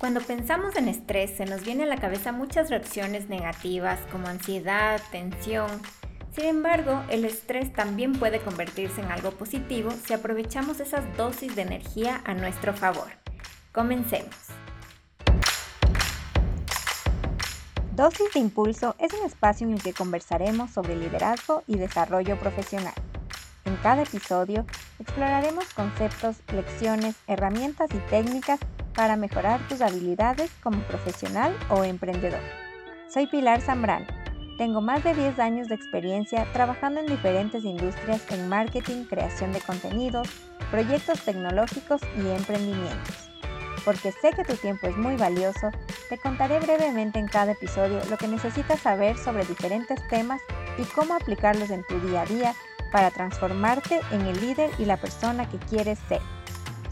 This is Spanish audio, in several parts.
Cuando pensamos en estrés se nos viene a la cabeza muchas reacciones negativas como ansiedad, tensión. Sin embargo, el estrés también puede convertirse en algo positivo si aprovechamos esas dosis de energía a nuestro favor. Comencemos. Dosis de Impulso es un espacio en el que conversaremos sobre liderazgo y desarrollo profesional. En cada episodio exploraremos conceptos, lecciones, herramientas y técnicas para mejorar tus habilidades como profesional o emprendedor. Soy Pilar Zambrano. Tengo más de 10 años de experiencia trabajando en diferentes industrias en marketing, creación de contenidos, proyectos tecnológicos y emprendimientos. Porque sé que tu tiempo es muy valioso, te contaré brevemente en cada episodio lo que necesitas saber sobre diferentes temas y cómo aplicarlos en tu día a día para transformarte en el líder y la persona que quieres ser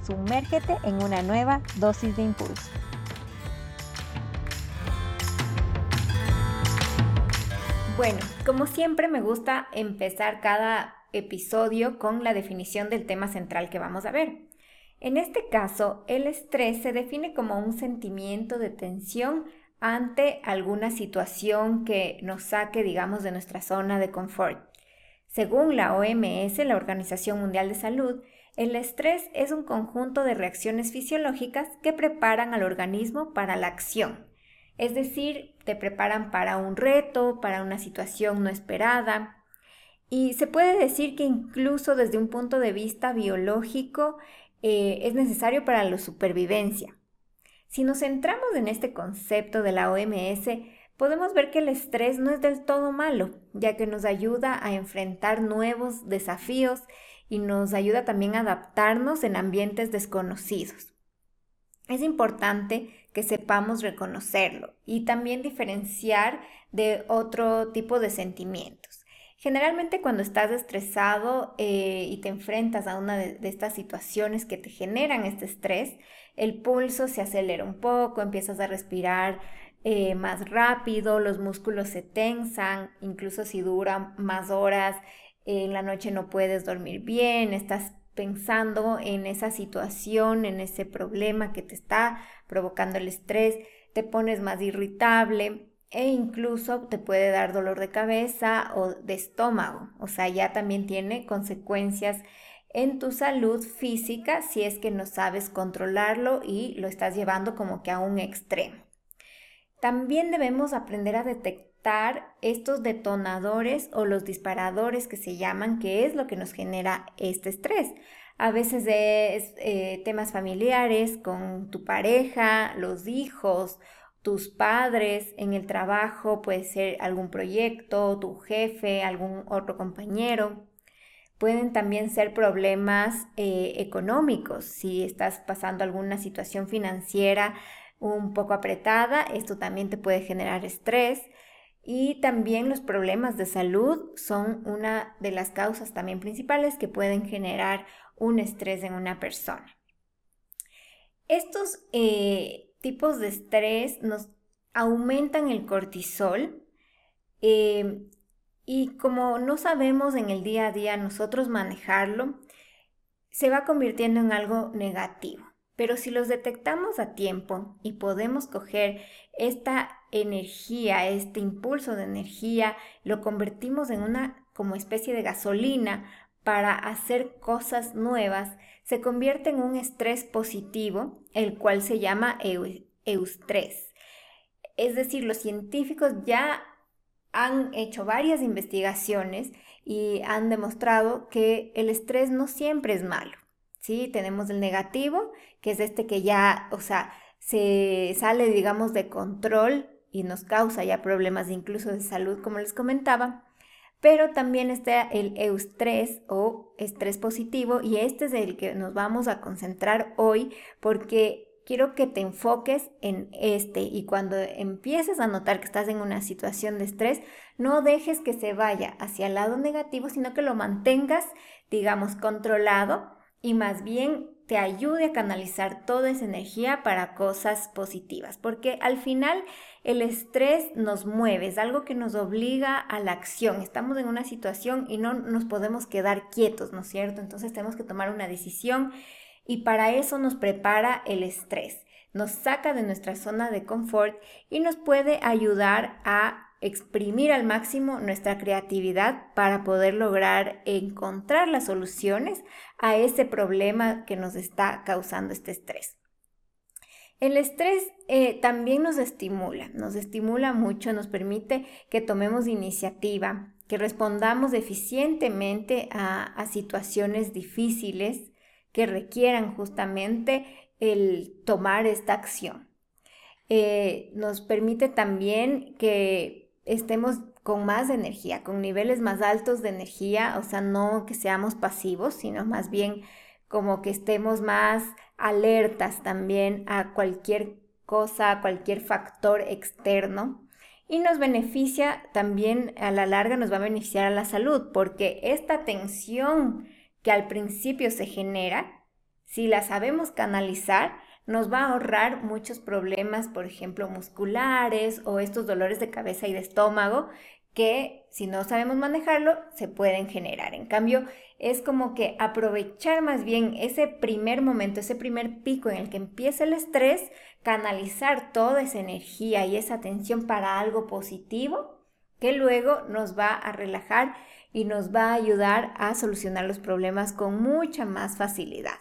sumérgete en una nueva dosis de impulso. Bueno, como siempre me gusta empezar cada episodio con la definición del tema central que vamos a ver. En este caso, el estrés se define como un sentimiento de tensión ante alguna situación que nos saque, digamos, de nuestra zona de confort. Según la OMS, la Organización Mundial de Salud, el estrés es un conjunto de reacciones fisiológicas que preparan al organismo para la acción. Es decir, te preparan para un reto, para una situación no esperada. Y se puede decir que incluso desde un punto de vista biológico eh, es necesario para la supervivencia. Si nos centramos en este concepto de la OMS, podemos ver que el estrés no es del todo malo, ya que nos ayuda a enfrentar nuevos desafíos y nos ayuda también a adaptarnos en ambientes desconocidos. Es importante que sepamos reconocerlo y también diferenciar de otro tipo de sentimientos. Generalmente cuando estás estresado eh, y te enfrentas a una de, estas situaciones que te generan este estrés, el pulso se acelera un poco, empiezas a respirar eh, más rápido, los músculos se tensan, incluso si duran más horas, en la noche no puedes dormir bien, estás pensando en esa situación, en ese problema que te está provocando el estrés, te pones más irritable e incluso te puede dar dolor de cabeza o de estómago. O sea, ya también tiene consecuencias en tu salud física si es que no sabes controlarlo y lo estás llevando como que a un extremo. También debemos aprender a detectar estos detonadores o los disparadores que se llaman, que es lo que nos genera este estrés. A veces es eh, temas familiares con tu pareja, los hijos, tus padres, en el trabajo, puede ser algún proyecto, tu jefe, algún otro compañero. Pueden también ser problemas eh, económicos. Si estás pasando alguna situación financiera un poco apretada, esto también te puede generar estrés. Y también los problemas de salud son una de las causas también principales que pueden generar un estrés en una persona. Estos eh, tipos de estrés nos aumentan el cortisol eh, y como no sabemos en el día a día nosotros manejarlo, se va convirtiendo en algo negativo. Pero si los detectamos a tiempo y podemos coger esta energía, este impulso de energía, lo convertimos en una como especie de gasolina para hacer cosas nuevas, se convierte en un estrés positivo, el cual se llama eustrés. Es decir, los científicos ya han hecho varias investigaciones y han demostrado que el estrés no siempre es malo. Tenemos el negativo, que es este que ya, o sea, se sale, digamos, de control y nos causa ya problemas incluso de salud, como les comentaba. Pero también está el eustrés o estrés positivo y este es el que nos vamos a concentrar hoy porque quiero que te enfoques en este y cuando empieces a notar que estás en una situación de estrés, no dejes que se vaya hacia el lado negativo, sino que lo mantengas, digamos, controlado y más bien te ayude a canalizar toda esa energía para cosas positivas, porque al final el estrés nos mueve, es algo que nos obliga a la acción. Estamos en una situación y no nos podemos quedar quietos, ¿no es cierto? Entonces tenemos que tomar una decisión y para eso nos prepara el estrés. nos saca de nuestra zona de confort y nos puede ayudar a exprimir al máximo nuestra creatividad para poder lograr encontrar las soluciones a ese problema que nos está causando este estrés. El estrés eh, también nos estimula, nos estimula mucho, nos permite que tomemos iniciativa, que respondamos eficientemente a, situaciones difíciles que requieran justamente el tomar esta acción. Eh, nos permite también que estemos con más energía, con niveles más altos de energía, o sea, no que seamos pasivos, sino más bien como que estemos más alertas también a cualquier cosa, a cualquier factor externo. Y nos beneficia también, a la larga nos va a beneficiar a la salud, porque esta tensión que al principio se genera, si la sabemos canalizar, nos va a ahorrar muchos problemas, por ejemplo, musculares o estos dolores de cabeza y de estómago que si no sabemos manejarlo se pueden generar. En cambio, es como que aprovechar más bien ese primer momento, ese primer pico en el que empieza el estrés, canalizar toda esa energía y esa atención para algo positivo que luego nos va a relajar y nos va a ayudar a solucionar los problemas con mucha más facilidad.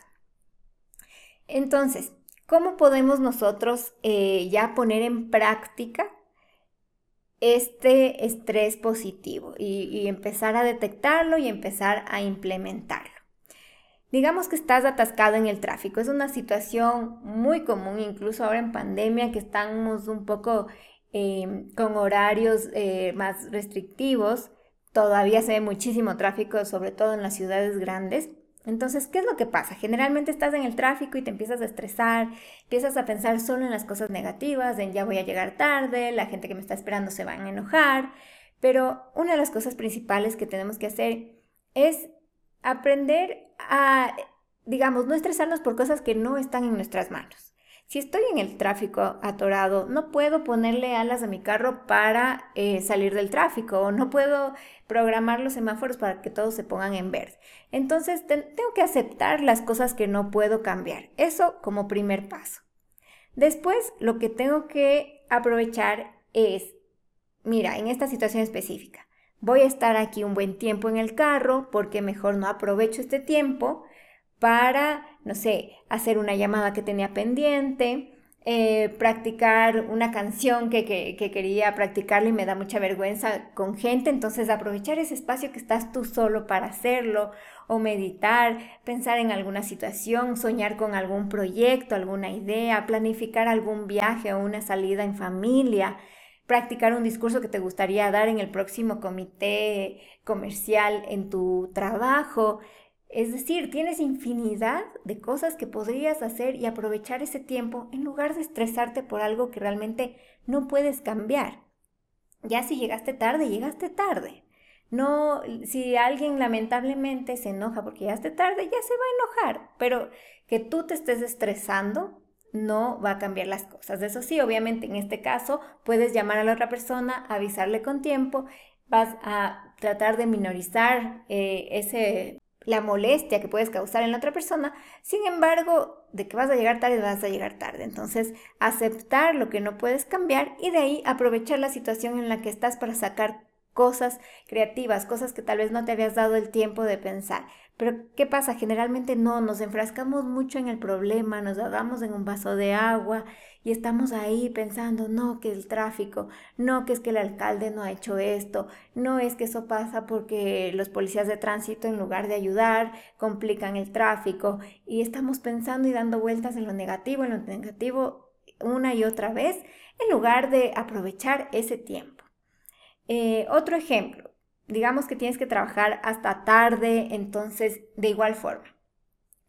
Entonces, ¿Cómo podemos nosotros eh, ya poner en práctica este estrés positivo y, empezar a detectarlo y empezar a implementarlo? Digamos que estás atascado en el tráfico. Es una situación muy común, incluso ahora en pandemia, que estamos un poco em, con horarios eh, más restrictivos. Todavía se ve muchísimo tráfico, sobre todo en las ciudades grandes. Entonces, ¿qué es lo que pasa? Generalmente estás en el tráfico y te empiezas a estresar, empiezas a pensar solo en las cosas negativas, en ya voy a llegar tarde, la gente que me está esperando se va a enojar, pero una de las cosas principales que tenemos que hacer es aprender a, digamos, no estresarnos por cosas que no están en nuestras manos. Si estoy en el tráfico atorado, no puedo ponerle alas a mi carro para eh, salir del tráfico o no puedo programar los semáforos para que todos se pongan en verde. Entonces tengo que aceptar las cosas que no puedo cambiar. Eso como primer paso. Después lo que tengo que aprovechar es, mira, en esta situación específica, voy a estar aquí un buen tiempo en el carro porque mejor no aprovecho este tiempo para, no sé, hacer una llamada que tenía pendiente, eh, practicar una canción que, que, quería practicarle y me da mucha vergüenza con gente, entonces aprovechar ese espacio que estás tú solo para hacerlo, o meditar, pensar en alguna situación, soñar con algún proyecto, alguna idea, planificar algún viaje o una salida en familia, practicar un discurso que te gustaría dar en el próximo comité comercial en tu trabajo, es decir, tienes infinidad de cosas que podrías hacer y aprovechar ese tiempo en lugar de estresarte por algo que realmente no puedes cambiar. Ya si llegaste tarde, llegaste tarde. No, si alguien lamentablemente se enoja porque llegaste tarde, ya se va a enojar, pero que tú te estés estresando no va a cambiar las cosas. Eso sí, obviamente en este caso puedes llamar a la otra persona, avisarle con tiempo, vas a tratar de minorizar eh, ese la molestia que puedes causar en la otra persona. Sin embargo, de que vas a llegar tarde, vas a llegar tarde. Entonces, aceptar lo que no puedes cambiar y de ahí aprovechar la situación en la que estás para sacar cosas creativas, cosas que tal vez no te habías dado el tiempo de pensar. Pero ¿qué pasa? Generalmente no, nos enfrascamos mucho en el problema, nos ahogamos en un vaso de agua y estamos ahí pensando, no, que el tráfico, no, que es que el alcalde no ha hecho esto, no es que eso pasa porque los policías de tránsito en lugar de ayudar complican el tráfico y estamos pensando y dando vueltas en lo negativo, en lo negativo una y otra vez, en lugar de aprovechar ese tiempo. Eh, otro ejemplo, digamos que tienes que trabajar hasta tarde, entonces de igual forma,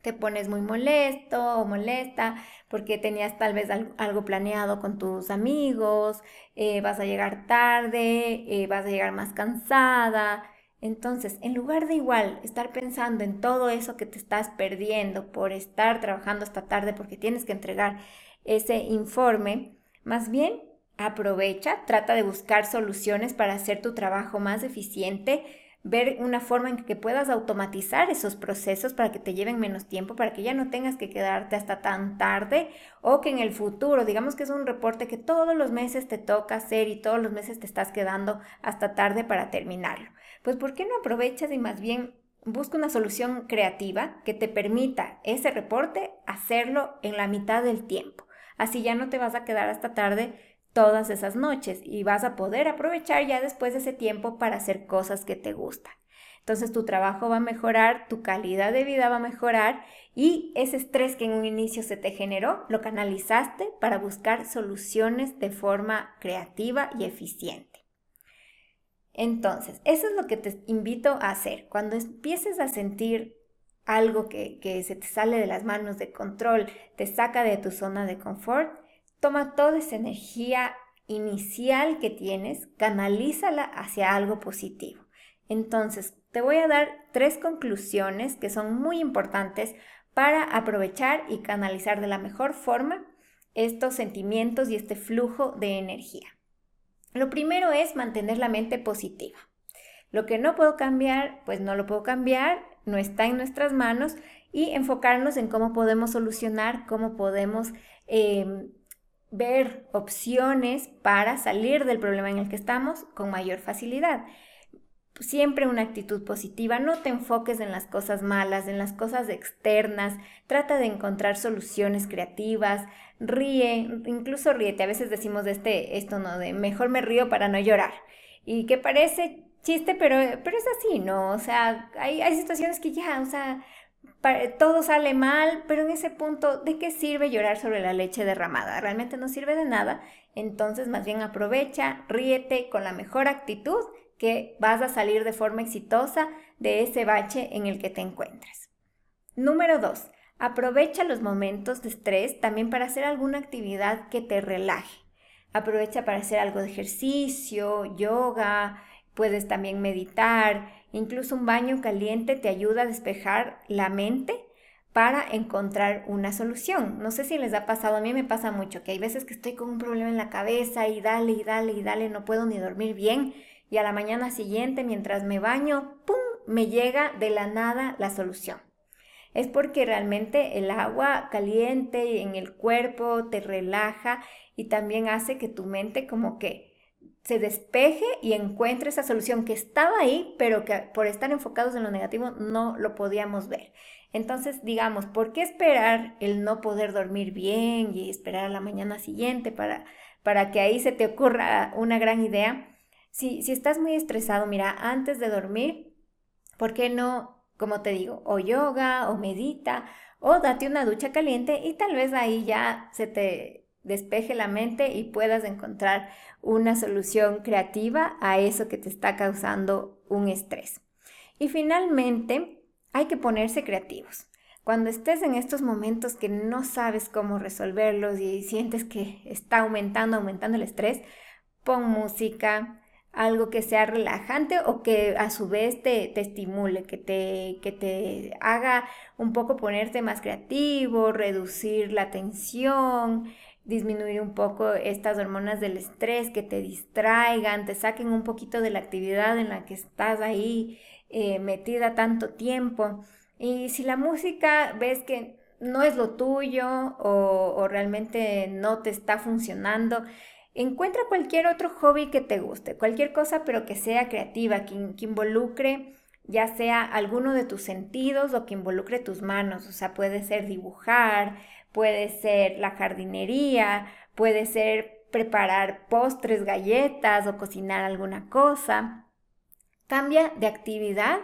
te pones muy molesto o molesta porque tenías tal vez algo planeado con tus amigos, eh, vas a llegar tarde, eh, vas a llegar más cansada. Entonces, en lugar de igual estar pensando en todo eso que te estás perdiendo por estar trabajando hasta tarde porque tienes que entregar ese informe, más bien Aprovecha, trata de buscar soluciones para hacer tu trabajo más eficiente. ver una forma en que puedas automatizar esos procesos para que te lleven menos tiempo, para que ya no tengas que quedarte hasta tan tarde o que en el futuro, digamos que es un reporte que todos los meses te toca hacer y todos los meses te estás quedando hasta tarde para terminarlo. Pues ¿por qué no aprovechas y más bien busca una solución creativa que te permita ese reporte hacerlo en la mitad del tiempo? Así ya no te vas a quedar hasta tarde todas esas noches y vas a poder aprovechar ya después de ese tiempo para hacer cosas que te gustan. Entonces tu trabajo va a mejorar, tu calidad de vida va a mejorar y ese estrés que en un inicio se te generó lo canalizaste para buscar soluciones de forma creativa y eficiente. Entonces, eso es lo que te invito a hacer. Cuando empieces a sentir algo que, que se te sale de las manos de control, te saca de tu zona de confort, Toma toda esa energía inicial que tienes, canalízala hacia algo positivo. Entonces, te voy a dar tres conclusiones que son muy importantes para aprovechar y canalizar de la mejor forma estos sentimientos y este flujo de energía. Lo primero es mantener la mente positiva. Lo que no puedo cambiar, pues no lo puedo cambiar, no está en nuestras manos y enfocarnos en cómo podemos solucionar, cómo podemos em, ver opciones para salir del problema en el que estamos con mayor facilidad. Siempre una actitud positiva, no te enfoques en las cosas malas, en las cosas externas, trata de encontrar soluciones creativas, ríe, incluso ríete, a veces decimos de este, esto no, de mejor me río para no llorar, y que parece chiste, pero, pero es así, ¿no? O sea, hay, hay situaciones que ya, o sea, todo sale mal, pero en ese punto, ¿de qué sirve llorar sobre la leche derramada? Realmente no sirve de nada. Entonces, más bien aprovecha, ríete con la mejor actitud que vas a salir de forma exitosa de ese bache en el que te encuentras. Número 2. Aprovecha los momentos de estrés también para hacer alguna actividad que te relaje. Aprovecha para hacer algo de ejercicio, yoga, puedes también meditar, Incluso un baño caliente te ayuda a despejar la mente para encontrar una solución. No sé si les ha pasado, a mí me pasa mucho, que hay veces que estoy con un problema en la cabeza y dale y dale y dale, no puedo ni dormir bien y a la mañana siguiente mientras me baño, ¡pum!, me llega de la nada la solución. Es porque realmente el agua caliente en el cuerpo te relaja y también hace que tu mente como que se despeje y encuentre esa solución que estaba ahí, pero que por estar enfocados en lo negativo no lo podíamos ver. Entonces, digamos, ¿por qué esperar el no poder dormir bien y esperar a la mañana siguiente para, para que ahí se te ocurra una gran idea? Si, si estás muy estresado, mira, antes de dormir, ¿por qué no, como te digo, o yoga o medita o date una ducha caliente y tal vez ahí ya se te despeje la mente y puedas encontrar una solución creativa a eso que te está causando un estrés. Y finalmente, hay que ponerse creativos. Cuando estés en estos momentos que no sabes cómo resolverlos y sientes que está aumentando, aumentando el estrés, pon música, algo que sea relajante o que a su vez te, estimule, que te, que te haga un poco ponerte más creativo, reducir la tensión, disminuir un poco estas hormonas del estrés que te distraigan, te saquen un poquito de la actividad en la que estás ahí eh, metida tanto tiempo. Y si la música ves que no es lo tuyo o, realmente no te está funcionando, encuentra cualquier otro hobby que te guste, cualquier cosa pero que sea creativa, que, que involucre ya sea alguno de tus sentidos o que involucre tus manos, o sea, puede ser dibujar, puede ser la jardinería, puede ser preparar postres, galletas o cocinar alguna cosa. Cambia de actividad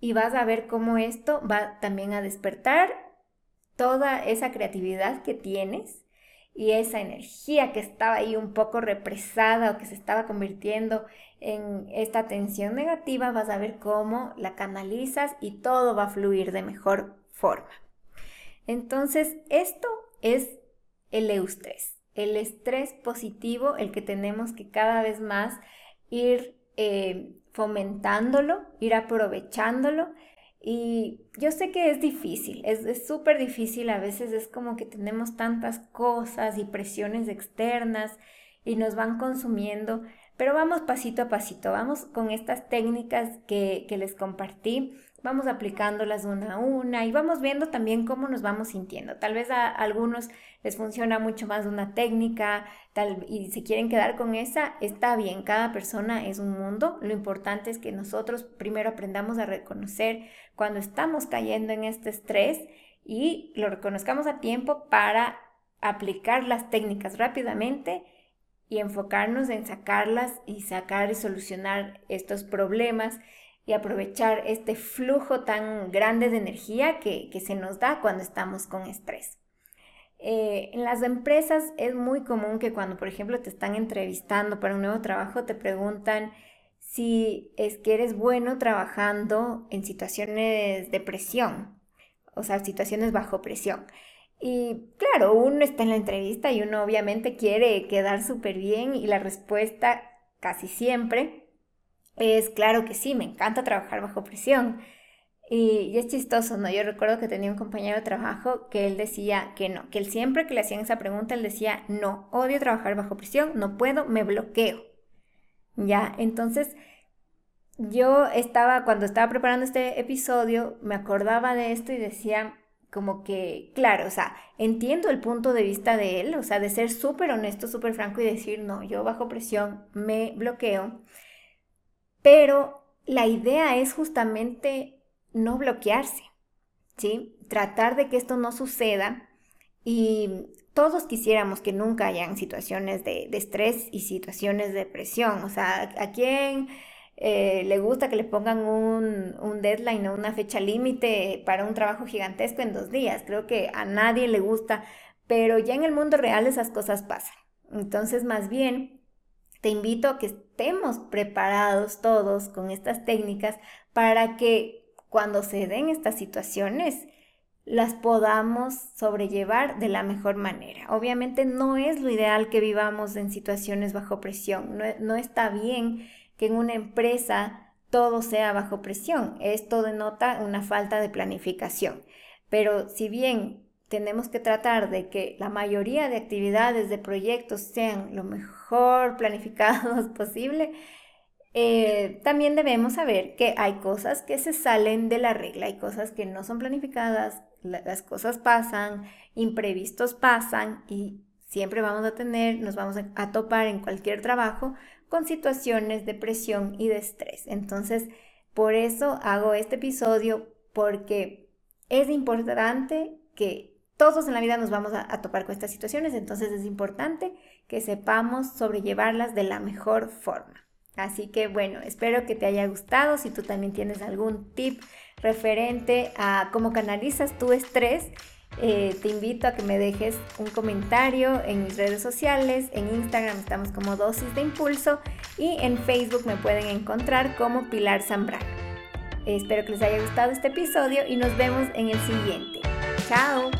y vas a ver cómo esto va también a despertar toda esa creatividad que tienes y esa energía que estaba ahí un poco represada o que se estaba convirtiendo en esta tensión negativa, vas a ver cómo la canalizas y todo va a fluir de mejor forma. Entonces, esto es el eustrés, el estrés positivo, el que tenemos que cada vez más ir eh, fomentándolo, ir aprovechándolo. Y yo sé que es difícil, es súper difícil, a veces es como que tenemos tantas cosas y presiones externas y nos van consumiendo, Pero vamos pasito a pasito, vamos con estas técnicas que, les compartí, vamos aplicándolas una a una y vamos viendo también cómo nos vamos sintiendo. Tal vez a, algunos les funciona mucho más una técnica tal, y se quieren quedar con esa, está bien, cada persona es un mundo. Lo importante es que nosotros primero aprendamos a reconocer cuando estamos cayendo en este estrés y lo reconozcamos a tiempo para aplicar las técnicas rápidamente y enfocarnos en sacarlas y sacar y solucionar estos problemas y aprovechar este flujo tan grande de energía que, se nos da cuando estamos con estrés. Eh, en las empresas es muy común que cuando, por ejemplo, te están entrevistando para un nuevo trabajo, te preguntan si es que eres bueno trabajando en situaciones de presión, o sea, situaciones bajo presión. Y claro, uno está en la entrevista y uno obviamente quiere quedar súper bien y la respuesta casi siempre es claro que sí, me encanta trabajar bajo presión. Y, es chistoso, ¿no? Yo recuerdo que tenía un compañero de trabajo que él decía que no, que él siempre que le hacían esa pregunta, él decía, no, odio trabajar bajo presión, no puedo, me bloqueo. Ya, entonces yo estaba, cuando estaba preparando este episodio, me acordaba de esto y decía, como que, claro, o sea, entiendo el punto de vista de él, o sea, de ser súper honesto, súper franco y decir, no, yo bajo presión me bloqueo, pero la idea es justamente no bloquearse, ¿sí? Tratar de que esto no suceda y todos quisiéramos que nunca hayan situaciones de, estrés y situaciones de presión, o sea, ¿a quién eh, le gusta que le pongan un, un deadline o una fecha límite para un trabajo gigantesco en dos días. Creo que a nadie le gusta, pero ya en el mundo real esas cosas pasan. Entonces, más bien, te invito a que estemos preparados todos con estas técnicas para que cuando se den estas situaciones, las podamos sobrellevar de la mejor manera. Obviamente no es lo ideal que vivamos en situaciones bajo presión, no, no está bien que en una empresa todo sea bajo presión. Esto denota una falta de planificación. Pero si bien tenemos que tratar de que la mayoría de actividades, de proyectos sean lo mejor planificados posible, eh, también debemos saber que hay cosas que se salen de la regla, hay cosas que no son planificadas, las cosas pasan, imprevistos pasan y siempre vamos a tener, nos vamos a topar en cualquier trabajo con situaciones de presión y de estrés. Entonces, por eso hago este episodio porque es importante que todos en la vida nos vamos a, topar con estas situaciones, entonces es importante que sepamos sobrellevarlas de la mejor forma. Así que bueno, espero que te haya gustado. Si tú también tienes algún tip referente a cómo canalizas tu estrés, eh, te invito a que me dejes un comentario en mis redes sociales. En Instagram estamos como Dosis de Impulso y en Facebook me pueden encontrar como Pilar Zambrano. espero que les haya gustado este episodio y nos vemos en el siguiente. Chao.